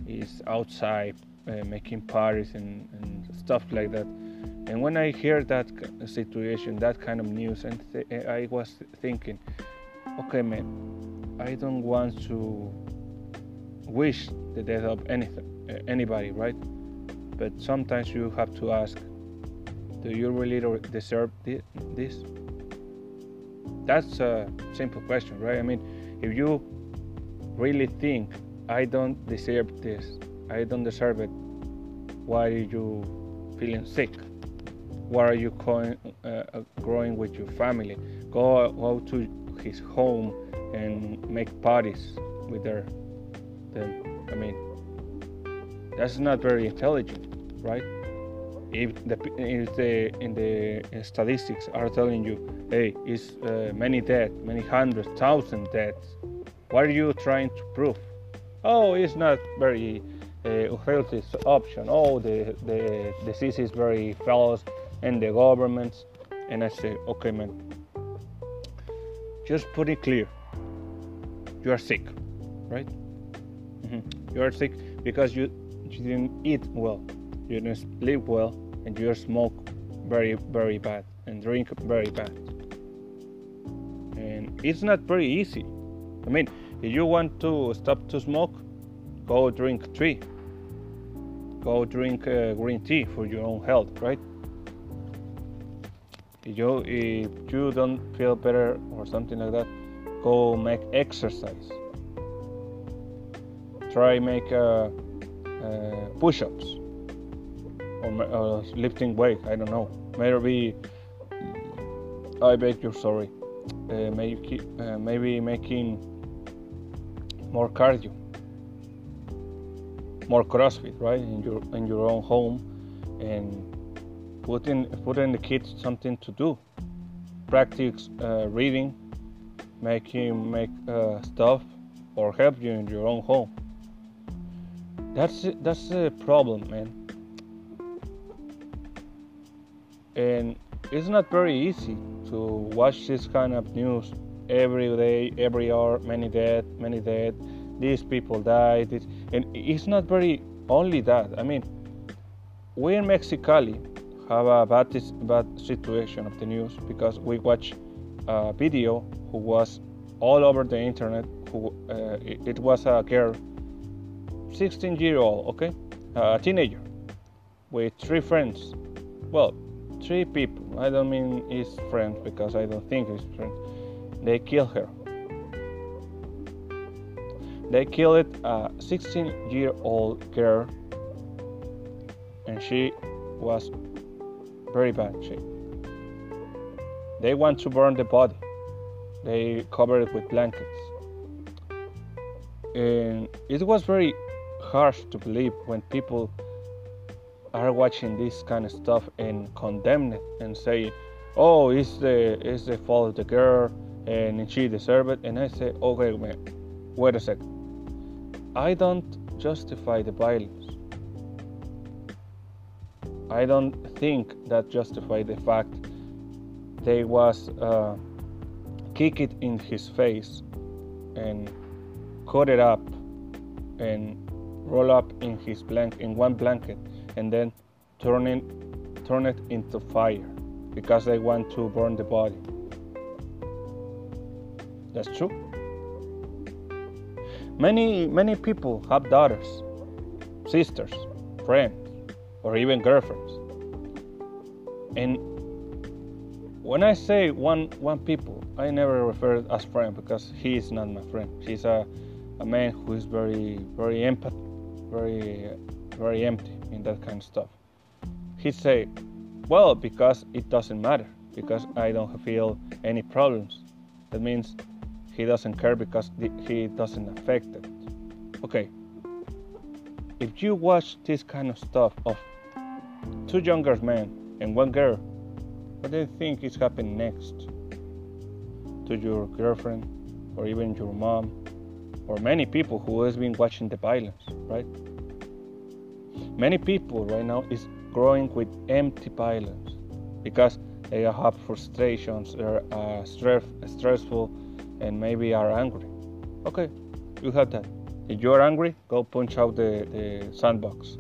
is outside uh, making parties and, and, stuff like that. And when I hear that situation, that kind of news, and th- I was thinking, okay, man, I don't want to wish the death of anything, uh, anybody, right? but sometimes you have to ask do you really deserve this that's a simple question right i mean if you really think i don't deserve this i don't deserve it why are you feeling sick why are you going, uh, uh, growing with your family go, go to his home and make parties with their then I mean that's not very intelligent, right? If the if the in the statistics are telling you, hey, it's uh, many dead, many hundred thousand deaths, what are you trying to prove? Oh, it's not very uh, healthy option. Oh, the the disease is very false, and the governments. And I say, okay, man, just put it clear. You are sick, right? Mm-hmm. You are sick because you you didn't eat well, you don't sleep well, and you smoke very very bad and drink very bad. And it's not very easy. I mean, if you want to stop to smoke, go drink tea. Go drink uh, green tea for your own health, right? If you if you don't feel better or something like that, go make exercise. Try make uh, uh, push-ups or uh, lifting weight. I don't know. Maybe I beg your sorry. Uh, maybe uh, maybe making more cardio, more CrossFit, right? In your in your own home, and putting putting the kids something to do. Practice uh, reading, make him make uh, stuff, or help you in your own home. That's that's a problem, man. And it's not very easy to watch this kind of news every day, every hour. Many dead, many dead. These people died, and it's not very only that. I mean, we in Mexicali have a bad, bad situation of the news because we watch a video who was all over the internet. Who uh, it, it, was a girl, 16 year old, okay, a teenager, with three friends. Well, three people. I don't mean his friends because I don't think his friends. They killed her. They killed a 16 year old girl, and she was very bad shape. They want to burn the body. They cover it with blankets. And it was very harsh to believe when people are watching this kind of stuff and condemn it and say, "Oh, it's the it's the fault of the girl and she deserved it." And I say, "Okay, man, wait a second. I don't justify the violence. I don't think that justify the fact they was uh, kick it in his face and cut it up and roll up in his blanket in one blanket and then turn it turn it into fire because they want to burn the body. That's true. Many many people have daughters, sisters, friends or even girlfriends. And when I say one one people, I never refer as friend because he is not my friend. He's a, a man who is very very empathy, very very empty in that kind of stuff. He say, well, because it doesn't matter because I don't feel any problems. That means he doesn't care because he doesn't affect it. Okay. If you watch this kind of stuff of two younger men and one girl. What do you think is happening next to your girlfriend or even your mom or many people who has been watching the violence, right? Many people right now is growing with empty violence because they have frustrations, they're uh, stress, stressful, and maybe are angry. Okay, you have that. If you're angry, go punch out the, the sandbox.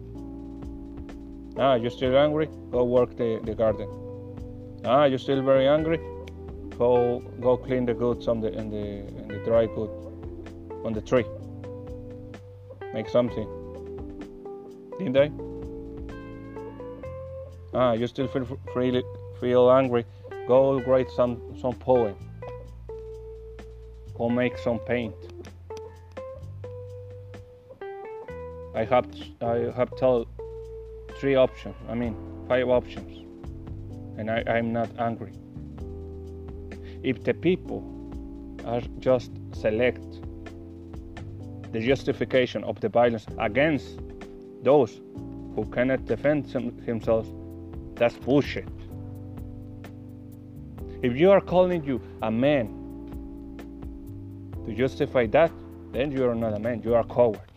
Ah, you're still angry? Go work the, the garden. Ah, you're still very angry? Go go clean the goods on the in the in the dry good on the tree. Make something. Didn't I? Ah, you still feel freely feel angry? Go write some some poem. Go make some paint. I have I have told three options, I mean, five options, and I, I'm not angry. If the people are just select the justification of the violence against those who cannot defend themselves, that's bullshit. If you are calling you a man to justify that, then you are not a man, you are a coward.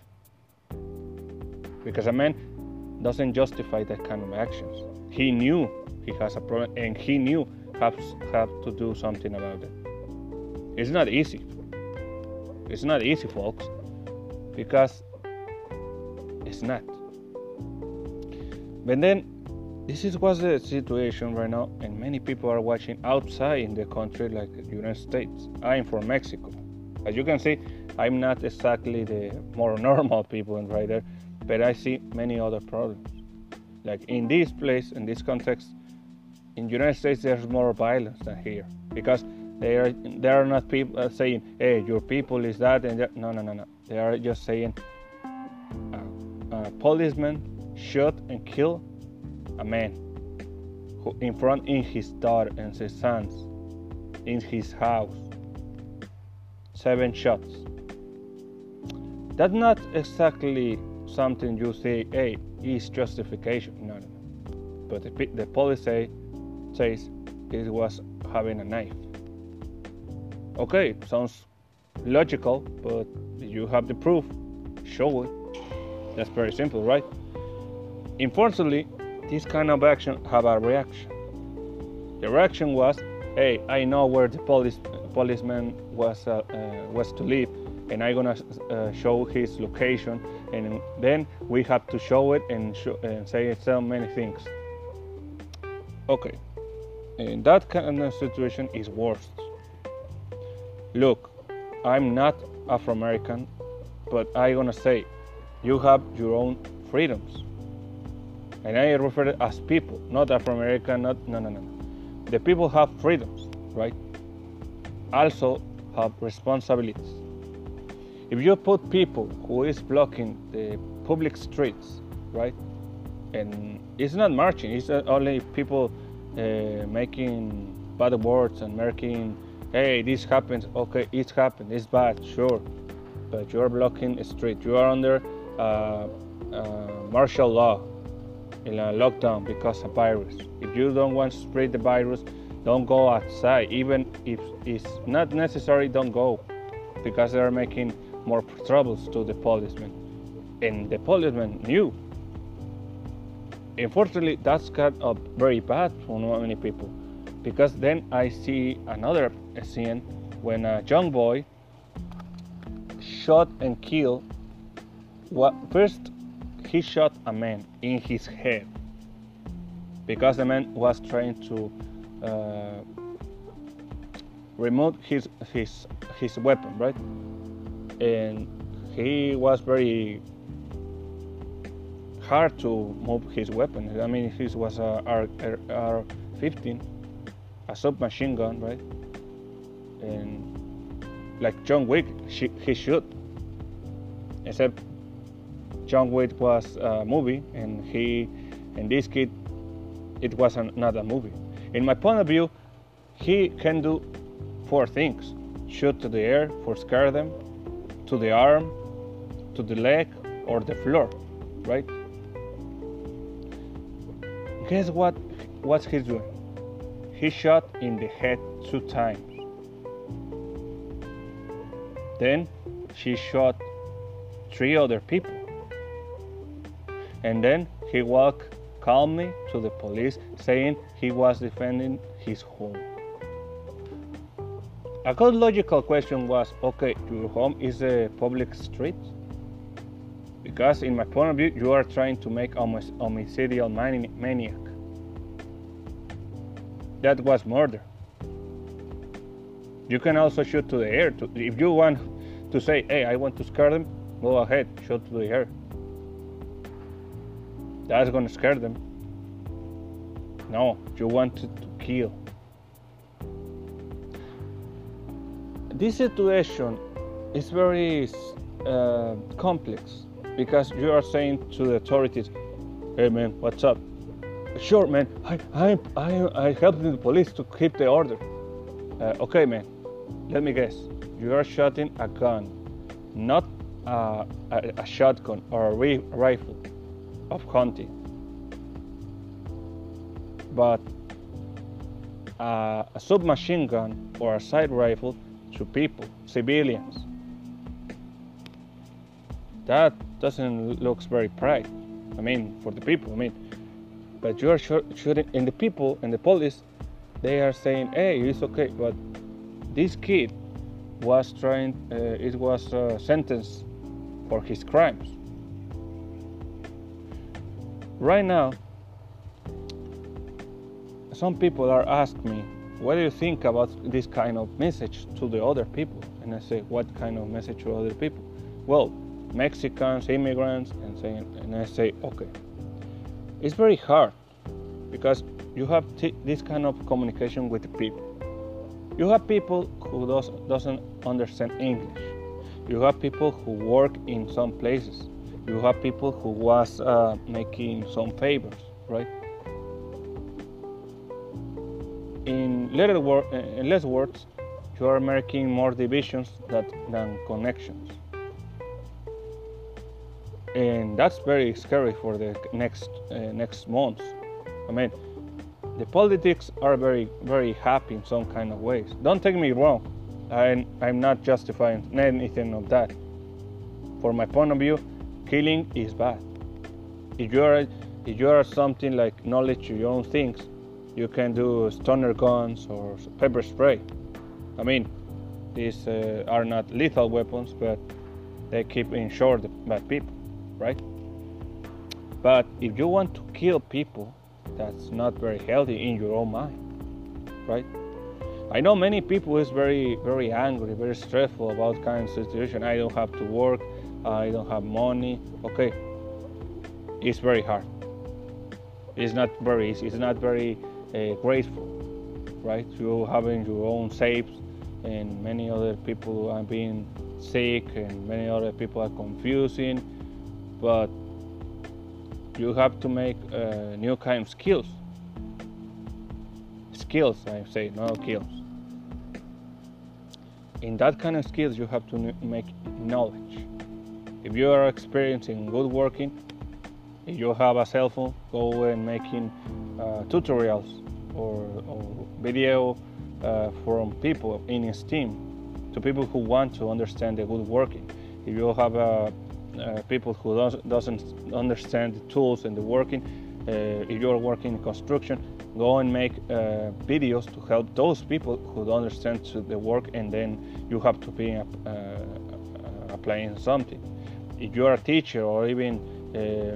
Because a man doesn't justify that kind of actions. He knew he has a problem and he knew have have to do something about it. It's not easy. It's not easy, folks, because it's not. But then, this is what's the situation right now, and many people are watching outside in the country, like the United States. I'm from Mexico. As you can see, I'm not exactly the more normal people in right there, but I see many other problems. Like in this place, in this context, in United States, there's more violence than here because they are they are not people uh, saying, "Hey, your people is that," and no, no, no, no. They are just saying, uh, a policeman shot and killed a man who in front in his daughter and his sons in his house. Seven shots. That's not exactly something you say, "Hey, is justification." No, no, no. But the, the police say says it was having a knife. Okay, sounds logical, but you have the proof. Show it. That's very simple, right? Unfortunately, this kind of action have a reaction. The reaction was, "Hey, I know where the police policeman was uh, uh, was to live, and I'm gonna uh, show his location, and then we have to show it and, and say so many things." Okay, in that kind of situation is worse. Look, I'm not Afro American, but I'm gonna say you have your own freedoms. And I refer as people, not Afro American, not no no no no. The people have freedoms, right? Also have responsibilities. If you put people who is blocking the public streets, right? And it's not marching, it's only people uh, making bad words and making hey, this happens, okay, it happened, it's bad, sure, but you're blocking a street. You are under uh, uh, martial law in a lockdown because of virus. If you don't want to spread the virus, don't go outside. Even if it's not necessary, don't go because they are making more troubles to the policemen. And the policemen knew. Unfortunately, that's got a very bad for many people because then I see another scene when a young boy shot and killed. What first he shot a man in his head because the man was trying to uh, remove his his his weapon, right? And he was very hard to move his weapon. I mean, his was a R, R, R15 a submachine gun, right? And like John Wick, he shoot. Except John Wick was a movie, and he, and this kid, it was another movie. In my point of view, he can do four things: shoot to the air for scare them, to the arm, to the leg, or the floor, right? Guess what? What's he doing? He shot in the head two times. Then she shot three other people. And then he walked calmly to the police, saying he was defending his home. A good logical question was okay, your home is a public street? Because, in my point of view, you are trying to make a homicidal maniac that was murder. You can also shoot to the air. If you want to say, hey, I want to scare them, go ahead, shoot to the air. That's to scare them. No, you wanted to, to kill. This situation is very uh, complex because you are saying to the authorities, hey man, what's up? Sure, man. I I I, I helped the police to keep the order. Uh, okay, man. Let me guess. You are shooting a gun, not a, a, a shotgun or a rifle of hunting, but a, a submachine gun or a side rifle to people, civilians. That doesn't look very bright. I mean, for the people. I mean, but you are shooting, and the people and the police, they are saying, "Hey, it's okay," but this kid was trying. Uh, it was uh, sentenced for his crimes. Right now, some people are asking me, what do you think about this kind of message to the other people? And I say, what kind of message to other people? Well, Mexicans, immigrants, and saying, and I say, okay. It's very hard because you have t- this kind of communication with people. You have people who does, doesn't understand English. You have people who work in some places. You have people who was uh, making some favors, right? in, little wor- in less words, you are making more divisions that, than connections. And that's very scary for the next uh, next months. I mean, the politics are very very happy in some kind of ways. Don't take me wrong. I'm, I'm not justifying anything of that. For my point of view, killing is bad. If you are if you are something like knowledge your own things, you can do stunner guns or pepper spray. I mean, these uh, are not lethal weapons, but they keep in short bad people, right? But if you want to kill people, that's not very healthy in your own mind, right? I know many people is very, very angry, very stressful about kind of situation. I don't have to work, I don't have money. Okay, it's very hard. It's not very easy. It's not very uh, grateful, right? You having your own saves, and many other people are being sick, and many other people are confusing, but you have to make uh, new kind of skills. Skills, I say, not skills. In that kind of skills, you have to make knowledge. If you are experiencing good working, if you have a cell phone, go and making uh, tutorials or, or video uh, from people in STEAM to people who want to understand the good working. If you have uh, uh, people who does, doesn't understand the tools and the working, uh, if you're working in construction, go and make uh, videos to help those people who don't understand the work, and then you have to be applying something. If you're a teacher or even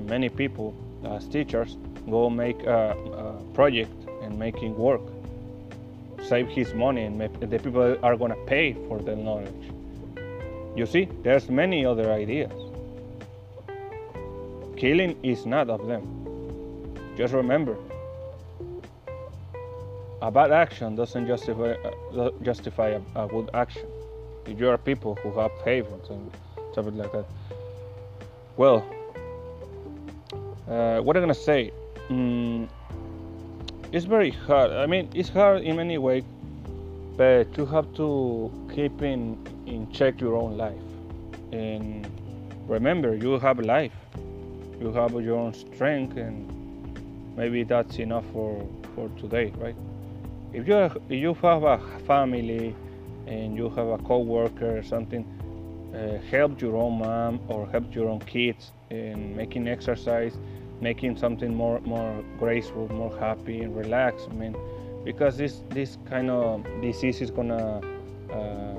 many people as teachers, go make a, a project and making work. Save his money, and the people are gonna pay for the knowledge. You see, there's many other ideas. Killing is not of them. Just remember, a bad action doesn't justify uh, justify a, a, good action. If you are people who have favors and something like that, well, uh, what am gonna say? Mm, it's very hard. I mean, it's hard in many ways, but you have to keep in in check your own life. And remember, you have life. You have your own strength, and maybe that's enough for for today, right? If you if you have a family and you have a coworker or something, uh, help your own mom or help your own kids in making exercise making something more more graceful, more happy and relaxed. I mean, because this this kind of disease is gonna uh,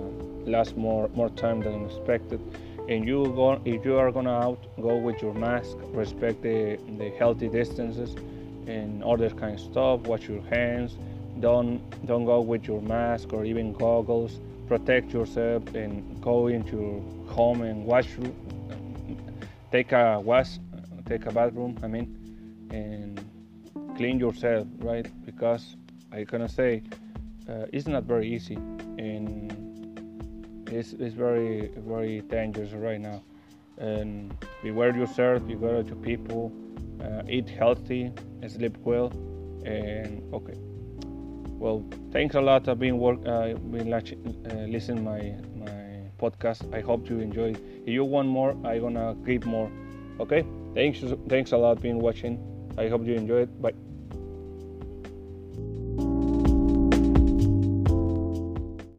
last more more time than expected. And you go if you are gonna out, go with your mask, respect the the healthy distances, and that kind of stuff. Wash your hands. Don't don't go with your mask or even goggles. Protect yourself and go into your home and wash. Take a wash take a bathroom, I mean, and clean yourself, right? Because I gonna say uh, it's not very easy and it's, it's very very dangerous right now. And beware yourself, beware your people, uh, eat healthy, sleep well, and okay. Well, thanks a lot. I've been work, uh, been uh, listening my my podcast. I hope you enjoy. If you want more, I'm gonna give more. Okay? Thanks, thanks a lot being watching. I hope you enjoyed. Bye.